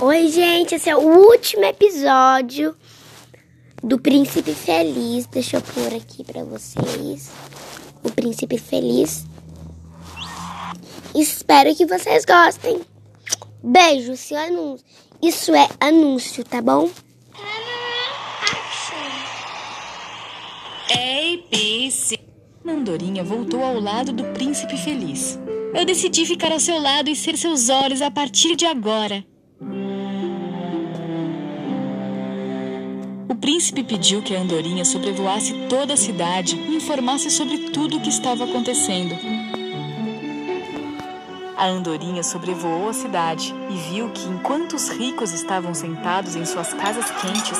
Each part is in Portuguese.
Oi, gente, esse é o último episódio do Príncipe Feliz. Deixa eu pôr aqui pra vocês. O Príncipe Feliz. Espero que vocês gostem. Beijo, seu anúncio. Isso é anúncio, tá bom? Ei, Pisse. Mandorinha voltou ao lado do príncipe feliz. Eu decidi ficar ao seu lado e ser seus olhos a partir de agora. Príncipe pediu que a andorinha sobrevoasse toda a cidade e informasse sobre tudo o que estava acontecendo. A andorinha sobrevoou a cidade e viu que, enquanto os ricos estavam sentados em suas casas quentes,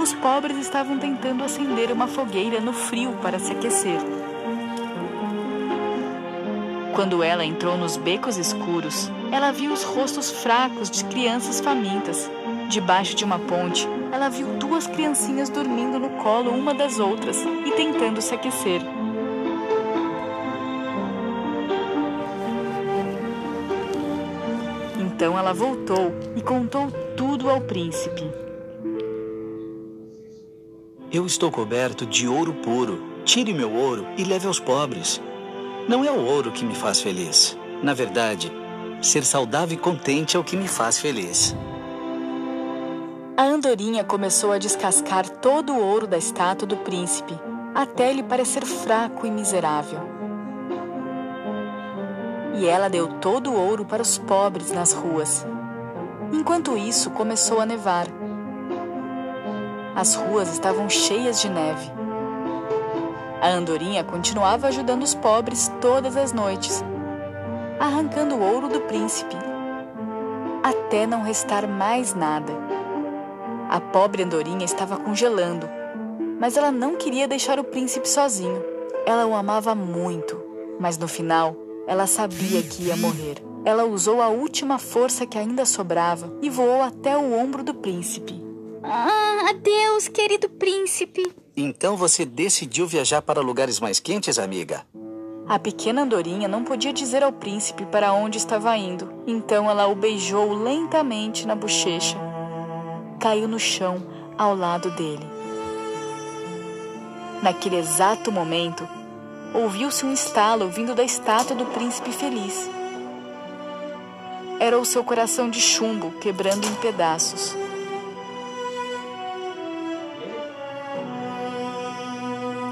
os pobres estavam tentando acender uma fogueira no frio para se aquecer. Quando ela entrou nos becos escuros, ela viu os rostos fracos de crianças famintas. Debaixo de uma ponte, ela viu duas criancinhas dormindo no colo uma das outras e tentando se aquecer. Então ela voltou e contou tudo ao príncipe. Eu estou coberto de ouro puro. Tire meu ouro e leve aos pobres. Não é o ouro que me faz feliz. Na verdade, ser saudável e contente é o que me faz feliz. A andorinha começou a descascar todo o ouro da estátua do príncipe, até ele parecer fraco e miserável. E ela deu todo o ouro para os pobres nas ruas. Enquanto isso, começou a nevar. As ruas estavam cheias de neve. A andorinha continuava ajudando os pobres todas as noites, arrancando o ouro do príncipe, até não restar mais nada. A pobre andorinha estava congelando, mas ela não queria deixar o príncipe sozinho. Ela o amava muito, mas no final ela sabia que ia morrer. Ela usou a última força que ainda sobrava e voou até o ombro do príncipe. Ah, adeus, querido príncipe. Então você decidiu viajar para lugares mais quentes, amiga? A pequena andorinha não podia dizer ao príncipe para onde estava indo, então ela o beijou lentamente na bochecha. Caiu no chão ao lado dele. Naquele exato momento, ouviu-se um estalo vindo da estátua do príncipe feliz. Era o seu coração de chumbo quebrando em pedaços.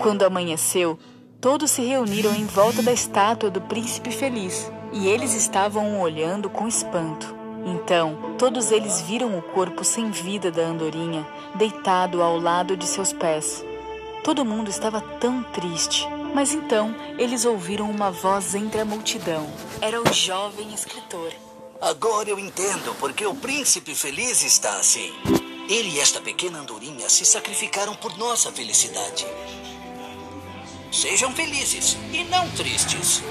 Quando amanheceu, todos se reuniram em volta da estátua do príncipe feliz e eles estavam olhando com espanto. Então, todos eles viram o corpo sem vida da andorinha deitado ao lado de seus pés. Todo mundo estava tão triste. Mas então eles ouviram uma voz entre a multidão. Era o jovem escritor. Agora eu entendo porque o príncipe feliz está assim. Ele e esta pequena andorinha se sacrificaram por nossa felicidade. Sejam felizes e não tristes.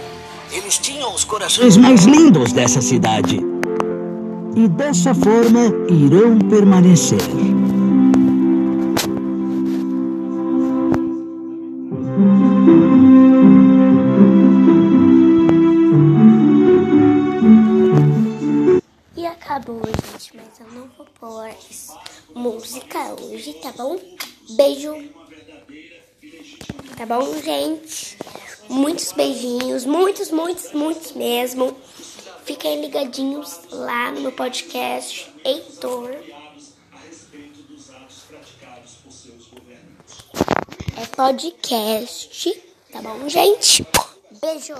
Eles tinham os corações mais lindos dessa cidade. E dessa forma irão permanecer. E acabou, gente, mas eu não vou pôr música hoje, tá bom? Beijo. Tá bom, gente? Muitos beijinhos, muitos, muitos, muitos mesmo. Fiquem ligadinhos lá no meu podcast Heitor. É podcast, tá bom, gente? Beijo.